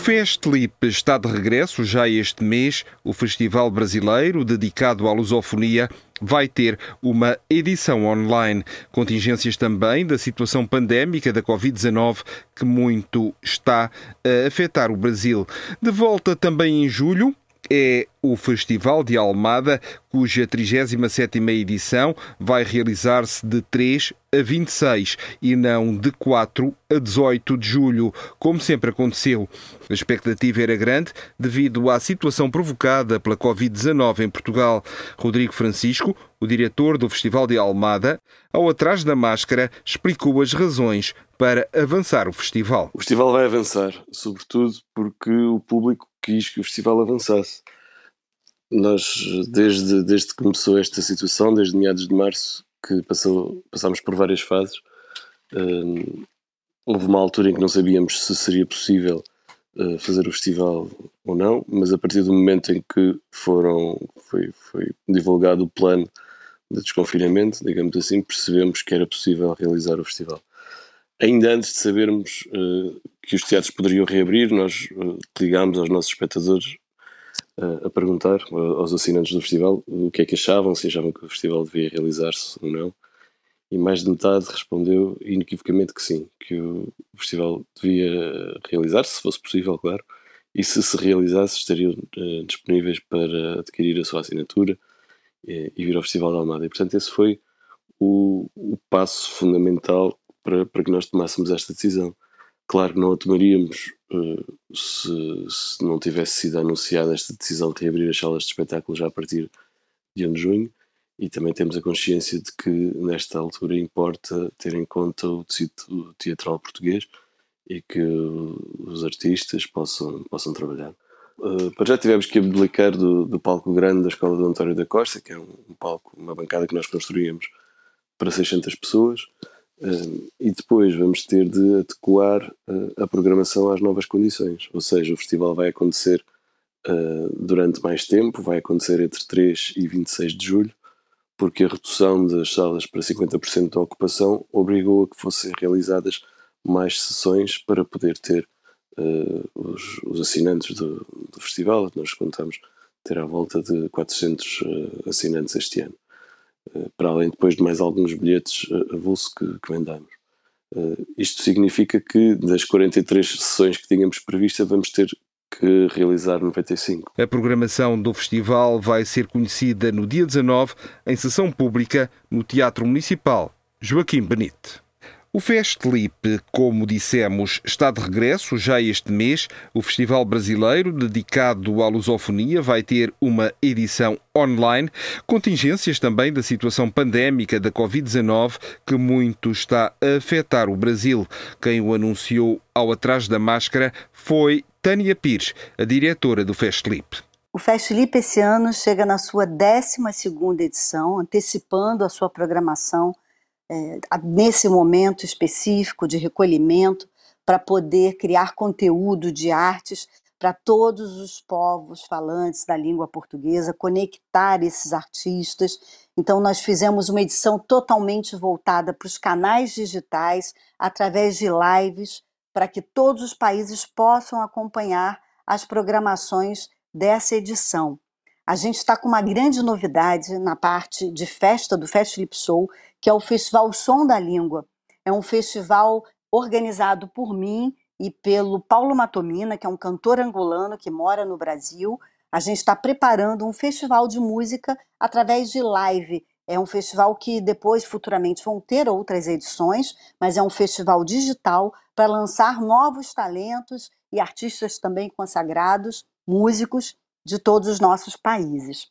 Festlip está de regresso já este mês. O festival brasileiro dedicado à lusofonia vai ter uma edição online. Contingências também da situação pandémica da Covid-19 que muito está a afetar o Brasil. De volta também em julho, é o Festival de Almada, cuja 37ª edição vai realizar-se de 3 a 26 e não de 4 a 18 de julho, como sempre aconteceu. A expectativa era grande devido à situação provocada pela Covid-19 em Portugal. Rodrigo Francisco, o diretor do Festival de Almada, ao atrás da máscara, explicou as razões para avançar o festival. O festival vai avançar, sobretudo porque o público quis que o festival avançasse. Nós, desde, desde que começou esta situação, desde meados de março, que passou, passámos por várias fases, um, houve uma altura em que não sabíamos se seria possível uh, fazer o festival ou não, mas a partir do momento em que foram, foi, foi divulgado o plano de desconfinamento, digamos assim, percebemos que era possível realizar o festival. Ainda antes de sabermos uh, que os teatros poderiam reabrir, nós uh, ligámos aos nossos espectadores a perguntar aos assinantes do festival o que é que achavam, se achavam que o festival devia realizar-se ou não. E mais de metade respondeu inequivocamente que sim, que o festival devia realizar-se, se fosse possível, claro, e se se realizasse estariam disponíveis para adquirir a sua assinatura e, e vir ao Festival da Almada. E portanto esse foi o, o passo fundamental para, para que nós tomássemos esta decisão. Claro que não a tomaríamos uh, se, se, não tivesse sido anunciada esta decisão de reabrir as salas de espetáculo já a partir de 1 de junho, e também temos a consciência de que nesta altura importa ter em conta o tecido teatral português e que os artistas possam, possam trabalhar. Uh, para já tivemos que abdicar do, do, palco grande da Escola do António da Costa, que é um, um palco, uma bancada que nós construímos para 600 pessoas, e depois vamos ter de adequar uh, a programação às novas condições. Ou seja, o festival vai acontecer uh, durante mais tempo, vai acontecer entre 3 e 26 de julho, porque a redução das salas para 50% da ocupação obrigou a que fossem realizadas mais sessões para poder ter os, os, assinantes do, do, festival. Nós contamos ter à volta de 400 assinantes este ano. Eh, para além depois de mais alguns bilhetes eh, avulso que, que vendamos. Uh, isto significa que das 43 sessões que tínhamos previstas vamos ter que realizar 95. A programação do festival vai ser conhecida no dia 19 em sessão pública no Teatro Municipal Joaquim Benite. O Festlip, como dissemos, está de regresso já este mês. O festival brasileiro dedicado à lusofonia vai ter uma edição online. Contingências também da situação pandémica da Covid-19 que muito está a afetar o Brasil. Quem o anunciou ao atrás da máscara foi Tânia Pires, a diretora do Festlip. O Festlip esse ano chega na sua 12ª edição, antecipando a sua programação é, nesse momento específico de recolhimento, para poder criar conteúdo de artes para todos os povos falantes da língua portuguesa, conectar esses artistas. Então, nós fizemos uma edição totalmente voltada para os canais digitais, através de lives, para que todos os países possam acompanhar as programações dessa edição. A gente está com uma grande novidade na parte de festa do Fest Show, que é o Festival Som da Língua. É um festival organizado por mim e pelo Paulo Matomina, que é um cantor angolano que mora no Brasil. A gente está preparando um festival de música através de live. É um festival que depois, futuramente, vão ter outras edições, mas é um festival digital para lançar novos talentos e artistas também consagrados, músicos de todos os nossos países.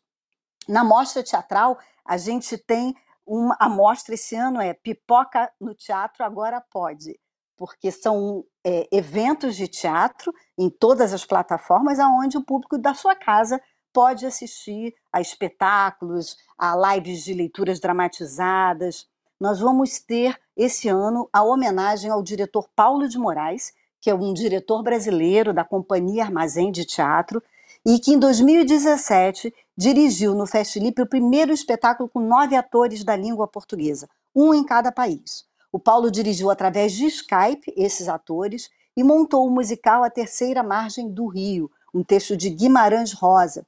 Na mostra teatral, a gente tem uma amostra esse ano é Pipoca no Teatro Agora Pode, porque são é, eventos de teatro em todas as plataformas, aonde o público da sua casa pode assistir a espetáculos, a lives de leituras dramatizadas. Nós vamos ter esse ano a homenagem ao diretor Paulo de Moraes, que é um diretor brasileiro da Companhia Armazém de Teatro, e que em 2017 dirigiu no Festilipe o primeiro espetáculo com nove atores da língua portuguesa, um em cada país. O Paulo dirigiu através de Skype esses atores e montou o musical A Terceira Margem do Rio, um texto de Guimarães Rosa.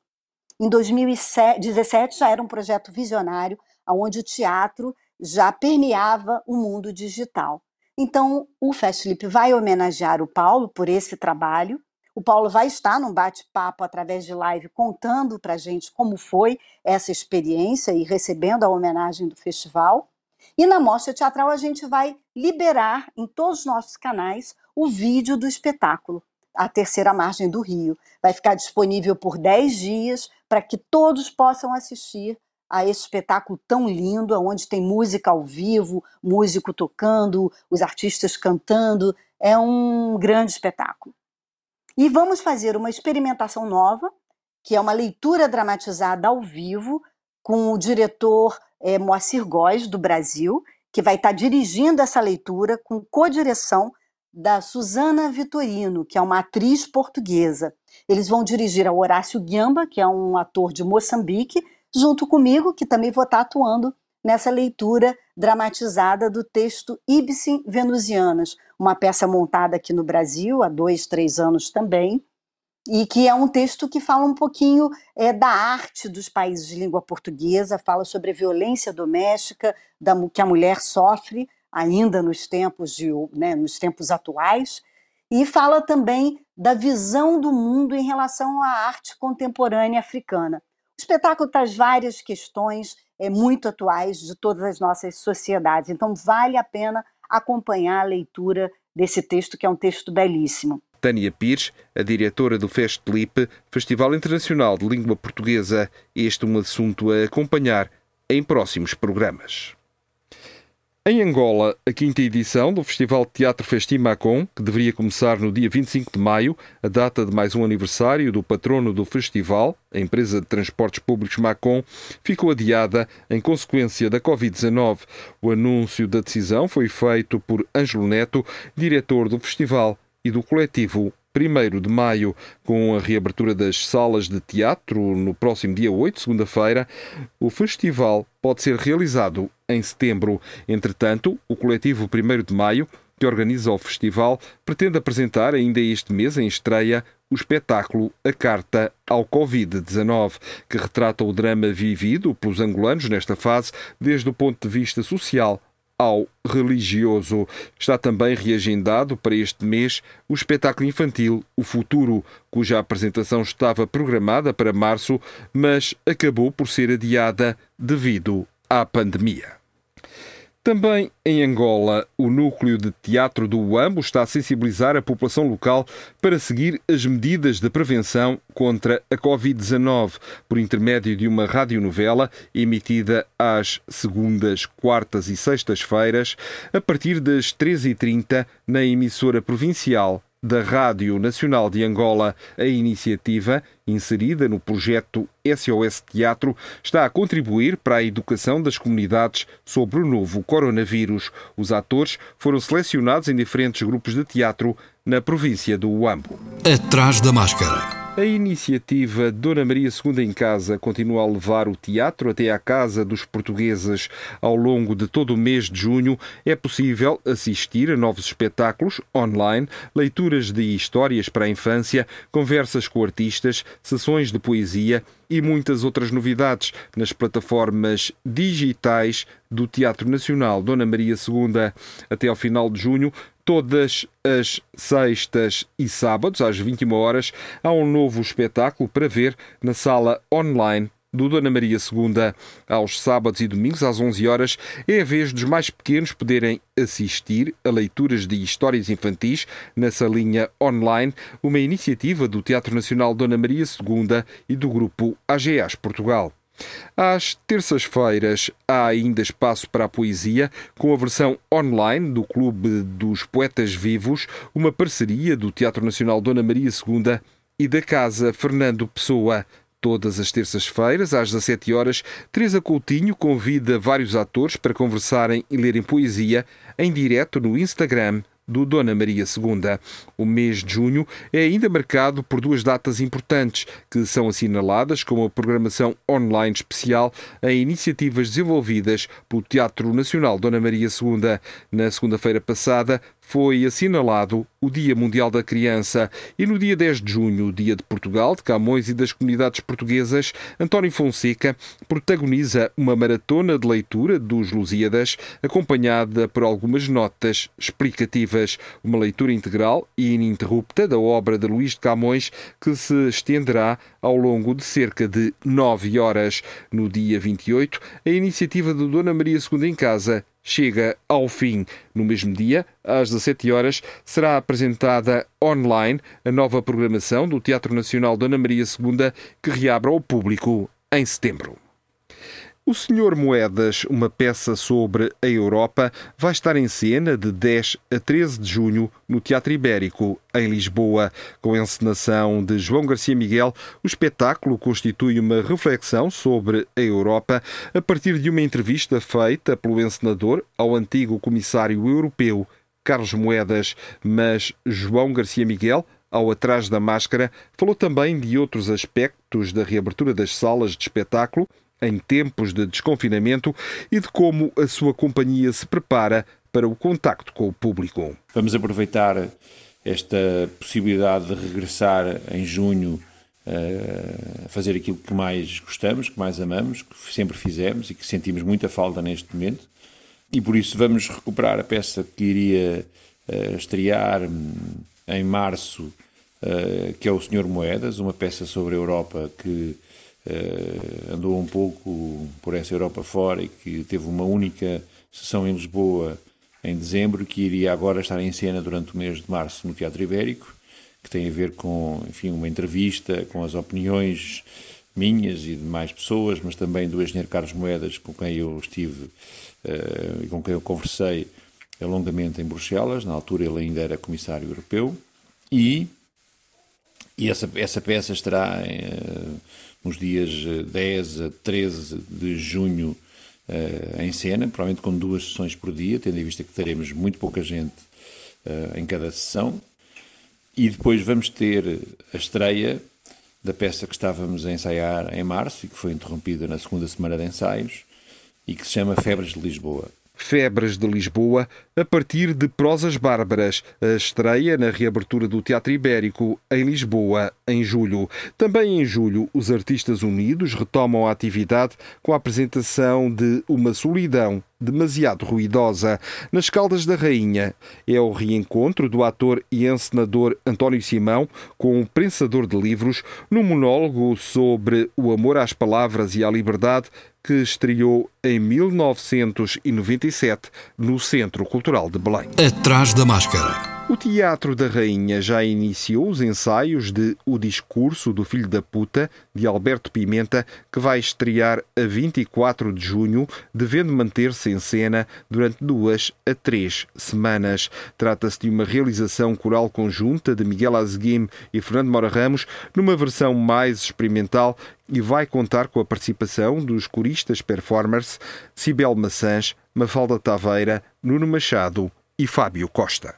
Em 2017 já era um projeto visionário, onde o teatro já permeava o mundo digital. Então, o Festflip vai homenagear o Paulo por esse trabalho. O Paulo vai estar num bate-papo através de live contando para a gente como foi essa experiência e recebendo a homenagem do festival. E na mostra teatral a gente vai liberar em todos os nossos canais o vídeo do espetáculo, A Terceira Margem do Rio. Vai ficar disponível por 10 dias para que todos possam assistir a esse espetáculo tão lindo, onde tem música ao vivo, músico tocando, os artistas cantando. É um grande espetáculo. E vamos fazer uma experimentação nova, que é uma leitura dramatizada ao vivo, com o diretor é, Moacir Góes, do Brasil, que vai estar dirigindo essa leitura com co-direção da Susana Vitorino, que é uma atriz portuguesa. Eles vão dirigir a Horácio Guiamba, que é um ator de Moçambique, junto comigo, que também vou estar atuando nessa leitura dramatizada do texto Ibsen Venusianas, uma peça montada aqui no Brasil há dois, três anos também, e que é um texto que fala um pouquinho é, da arte dos países de língua portuguesa, fala sobre a violência doméstica da, que a mulher sofre ainda nos tempos, de, né, nos tempos atuais, e fala também da visão do mundo em relação à arte contemporânea africana. O espetáculo traz várias questões é, muito atuais de todas as nossas sociedades, então vale a pena acompanhar a leitura desse texto, que é um texto belíssimo. Tânia Pires, a diretora do Festlip, Festival Internacional de Língua Portuguesa. Este é um assunto a acompanhar em próximos programas. Em Angola, a quinta edição do Festival de Teatro Festimacom, que deveria começar no dia 25 de maio, a data de mais um aniversário do patrono do festival, a empresa de transportes públicos Macom, ficou adiada em consequência da Covid-19. O anúncio da decisão foi feito por Ângelo Neto, diretor do festival e do coletivo 1 de maio, com a reabertura das salas de teatro no próximo dia 8, segunda-feira, o festival pode ser realizado em setembro. Entretanto, o coletivo 1 de maio, que organiza o festival, pretende apresentar ainda este mês, em estreia, o espetáculo A Carta ao Covid-19, que retrata o drama vivido pelos angolanos nesta fase desde o ponto de vista social ao religioso. Está também reagendado para este mês o espetáculo infantil O Futuro, cuja apresentação estava programada para março, mas acabou por ser adiada devido à pandemia. Também em Angola, o núcleo de teatro do UAMBO está a sensibilizar a população local para seguir as medidas de prevenção contra a Covid-19 por intermédio de uma radionovela emitida às segundas, quartas e sextas-feiras, a partir das 13h30 na emissora provincial da Rádio Nacional de Angola. A iniciativa, inserida no projeto SOS Teatro, está a contribuir para a educação das comunidades sobre o novo coronavírus. Os atores foram selecionados em diferentes grupos de teatro na província do Uambo. Atrás da máscara. A iniciativa Dona Maria II em Casa continua a levar o teatro até à casa dos portugueses. Ao longo de todo o mês de junho é possível assistir a novos espetáculos online, leituras de histórias para a infância, conversas com artistas, sessões de poesia e muitas outras novidades nas plataformas digitais do Teatro Nacional Dona Maria II. Até ao final de junho, todas as sextas e sábados, às 21 horas, há um novo espetáculo para ver na sala online do Dona Maria II. Aos sábados e domingos, às 11 horas, é a vez dos mais pequenos poderem assistir a leituras de histórias infantis nessa linha online, uma iniciativa do Teatro Nacional Dona Maria II e do grupo AGAs Portugal. Às terças-feiras há ainda espaço para a poesia, com a versão online do Clube dos Poetas Vivos, uma parceria do Teatro Nacional Dona Maria II e da Casa Fernando Pessoa. Todas as terças-feiras, às 17 horas, Teresa Coutinho convida vários atores para conversarem e lerem poesia em direto no Instagram do Dona Maria II. O mês de junho é ainda marcado por duas datas importantes que são assinaladas como a programação online especial em iniciativas desenvolvidas pelo Teatro Nacional Dona Maria II. Na segunda-feira passada, foi assinalado o Dia Mundial da Criança e no dia 10 de junho, o Dia de Portugal, de Camões e das comunidades portuguesas, António Fonseca protagoniza uma maratona de leitura dos Lusíadas, acompanhada por algumas notas explicativas, uma leitura integral e ininterrupta da obra de Luís de Camões que se estenderá ao longo de cerca de nove horas. No dia 28, a iniciativa do Dona Maria II em Casa chega ao fim. No mesmo dia, às 17 horas, será apresentada online a nova programação do Teatro Nacional Dona Maria II, que reabre ao público em setembro. O Senhor Moedas, uma peça sobre a Europa, vai estar em cena de 10 a 13 de junho no Teatro Ibérico, em Lisboa. Com a encenação de João Garcia Miguel, o espetáculo constitui uma reflexão sobre a Europa a partir de uma entrevista feita pelo encenador ao antigo comissário europeu Carlos Moedas, mas João Garcia Miguel ao Atrás da Máscara, falou também de outros aspectos da reabertura das salas de espetáculo em tempos de desconfinamento e de como a sua companhia se prepara para o contacto com o público. Vamos aproveitar esta possibilidade de regressar em junho eh, a fazer aquilo que mais gostamos, que mais amamos, que sempre fizemos e que sentimos muita falta neste momento. E por isso vamos recuperar a peça que iria uh, estrear hum, em março, uh, que é o Senhor Moedas, uma peça sobre a Europa que andou um pouco por essa Europa fora e que teve uma única sessão em Lisboa em dezembro, que iria agora estar em cena durante o mês de março no Teatro Ibérico, que tem a ver com, enfim, uma entrevista com as opiniões minhas e de mais pessoas, mas também do engenheiro Carlos Moedas, com quem eu estive uh, e com quem eu conversei longamente em Bruxelas, na altura ele ainda era comissário europeu, e, e essa, essa peça estará uh, nos dias 10 eh, a 13 de junho uh, em cena, provavelmente com duas sessões por dia, tendo em vista que teremos muito pouca gente uh, em cada sessão. E depois vamos ter a estreia da peça que estávamos a ensaiar em março e que foi interrompida na segunda semana de ensaios e que se chama Febres de Lisboa. Febres de Lisboa, a partir de Prosas Bárbaras, a estreia na reabertura do Teatro Ibérico em Lisboa, em julho. Também em julho, os Artistas Unidos retomam a atividade com a apresentação de Uma Solidão demasiado ruidosa. Nas Caldas da Rainha é o reencontro do ator e encenador António Simão com o prensador de livros num monólogo sobre o amor às palavras e à liberdade que estreou em 1997 no Centro Cultural de Belém. Atrás da máscara. O Teatro da Rainha já iniciou os ensaios de O Discurso do Filho da Puta, de Alberto Pimenta, que vai estrear a 24 de junho, devendo manter-se em cena durante duas a três semanas. Trata-se de uma realização coral conjunta de Miguel Azeguim e Fernando Mora Ramos, numa versão mais experimental e vai contar com a participação dos coristas performers Cibel Maçãs, Mafalda Taveira, Nuno Machado e Fábio Costa.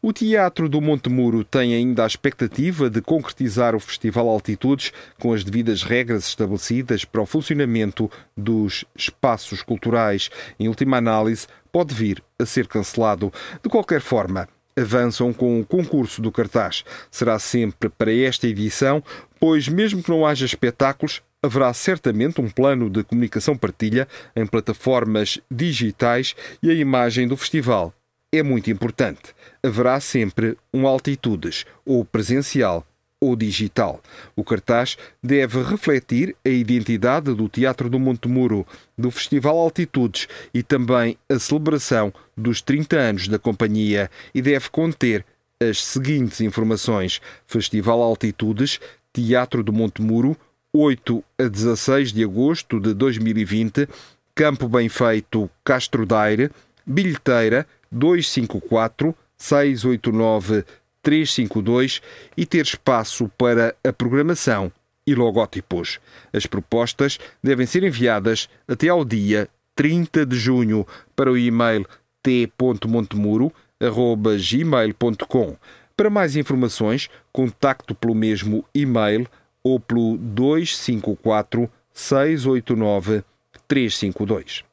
O Teatro do Monte Muro tem ainda a expectativa de concretizar o Festival Altitudes com as devidas regras estabelecidas para o funcionamento dos espaços culturais. Em última análise, pode vir a ser cancelado. De qualquer forma, avançam com o concurso do cartaz. Será sempre para esta edição, pois, mesmo que não haja espetáculos, haverá certamente um plano de comunicação partilha em plataformas digitais e a imagem do festival é muito importante. Haverá sempre um altitudes, ou presencial ou digital. O cartaz deve refletir a identidade do Teatro do Monte Muro, do Festival Altitudes e também a celebração dos 30 anos da companhia e deve conter as seguintes informações: Festival Altitudes, Teatro do Monte Muro, 8 a 16 de agosto de 2020, Campo Bem Feito, Castro Daire, Bilheteira 254 689 352 e ter espaço para a programação e logótipos. As propostas devem ser enviadas até ao dia 30 de junho para o e-mail t.montemuro.gmail.com. Para mais informações, contacto pelo mesmo e-mail ou pelo 254 689 352.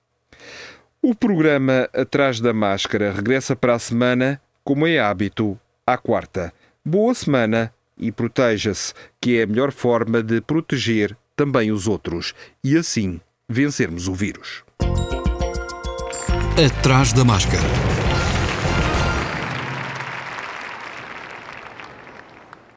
O programa Atrás da Máscara regressa para a semana, como é hábito, à quarta. Boa semana e proteja-se, que é a melhor forma de proteger também os outros e assim vencermos o vírus. Atrás da Máscara.